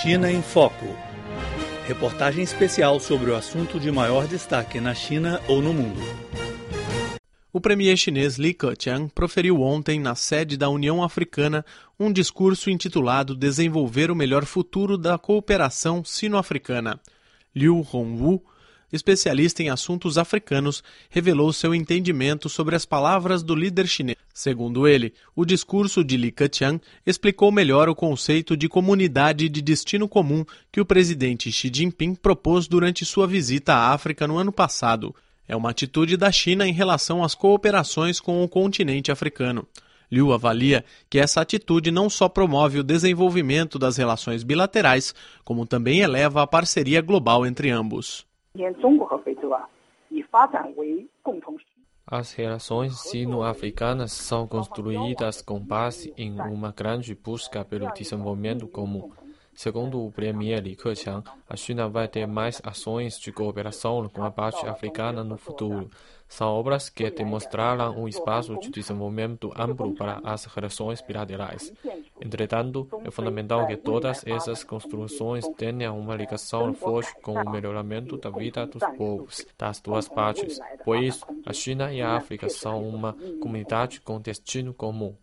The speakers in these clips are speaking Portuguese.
China em Foco. Reportagem especial sobre o assunto de maior destaque na China ou no mundo. O premier chinês Li Keqiang proferiu ontem, na sede da União Africana, um discurso intitulado Desenvolver o Melhor Futuro da Cooperação Sino-Africana. Liu Hongwu, especialista em assuntos africanos, revelou seu entendimento sobre as palavras do líder chinês. Segundo ele, o discurso de Li Keqiang explicou melhor o conceito de comunidade de destino comum que o presidente Xi Jinping propôs durante sua visita à África no ano passado. É uma atitude da China em relação às cooperações com o continente africano. Liu avalia que essa atitude não só promove o desenvolvimento das relações bilaterais, como também eleva a parceria global entre ambos. As relações sino-africanas são construídas com base em uma grande busca pelo desenvolvimento comum. Segundo o premier Li Keqiang, a China vai ter mais ações de cooperação com a parte africana no futuro. São obras que demonstraram um espaço de desenvolvimento amplo para as relações bilaterais. Entretanto, é fundamental que todas essas construções tenham uma ligação forte com o melhoramento da vida dos povos das duas partes. Por isso, a China e a África são uma comunidade com destino comum.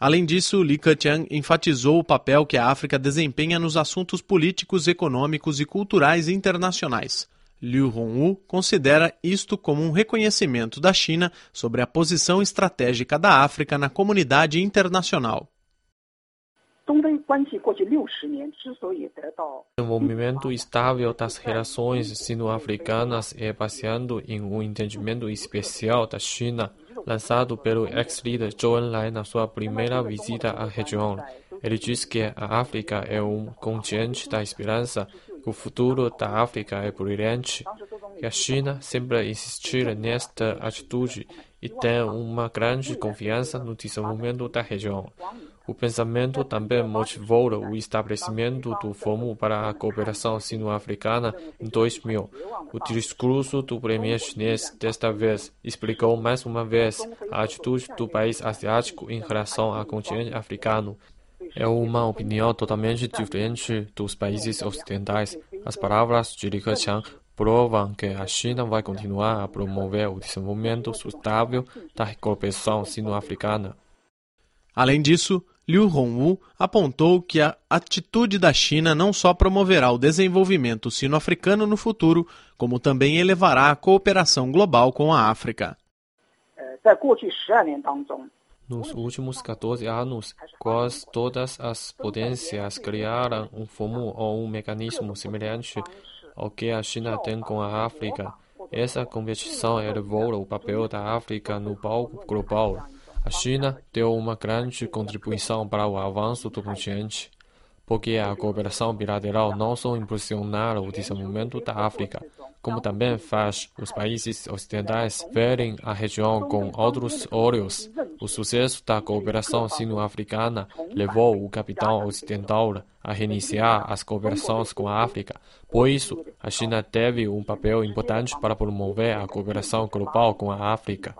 Além disso, Li Keqiang enfatizou o papel que a África desempenha nos assuntos políticos, econômicos e culturais internacionais. Liu Hongwu considera isto como um reconhecimento da China sobre a posição estratégica da África na comunidade internacional. O desenvolvimento estável das relações sino-africanas é baseado em um entendimento especial da China lançado pelo ex-líder Zhou Enlai na sua primeira visita à região. Ele diz que a África é um continente da esperança, que o futuro da África é brilhante, que a China sempre insistir nesta atitude e tem uma grande confiança no desenvolvimento da região. O pensamento também motivou o estabelecimento do Fórum para a Cooperação Sino-Africana em 2000. O discurso do premier chinês desta vez explicou mais uma vez a atitude do país asiático em relação ao continente africano. É uma opinião totalmente diferente dos países ocidentais. As palavras de Li Keqiang provam que a China vai continuar a promover o desenvolvimento sustentável da cooperação sino-africana. Além disso, Liu Hongwu apontou que a atitude da China não só promoverá o desenvolvimento sino-africano no futuro, como também elevará a cooperação global com a África. Nos últimos 14 anos, quase todas as potências criaram um fórum ou um mecanismo semelhante ao que a China tem com a África. Essa competição elevou o papel da África no palco global. A China deu uma grande contribuição para o avanço do continente, porque a cooperação bilateral não só impulsionar o desenvolvimento da África, como também faz os países ocidentais verem a região com outros olhos. O sucesso da cooperação sino-africana levou o capitão ocidental a reiniciar as cooperações com a África. Por isso, a China teve um papel importante para promover a cooperação global com a África.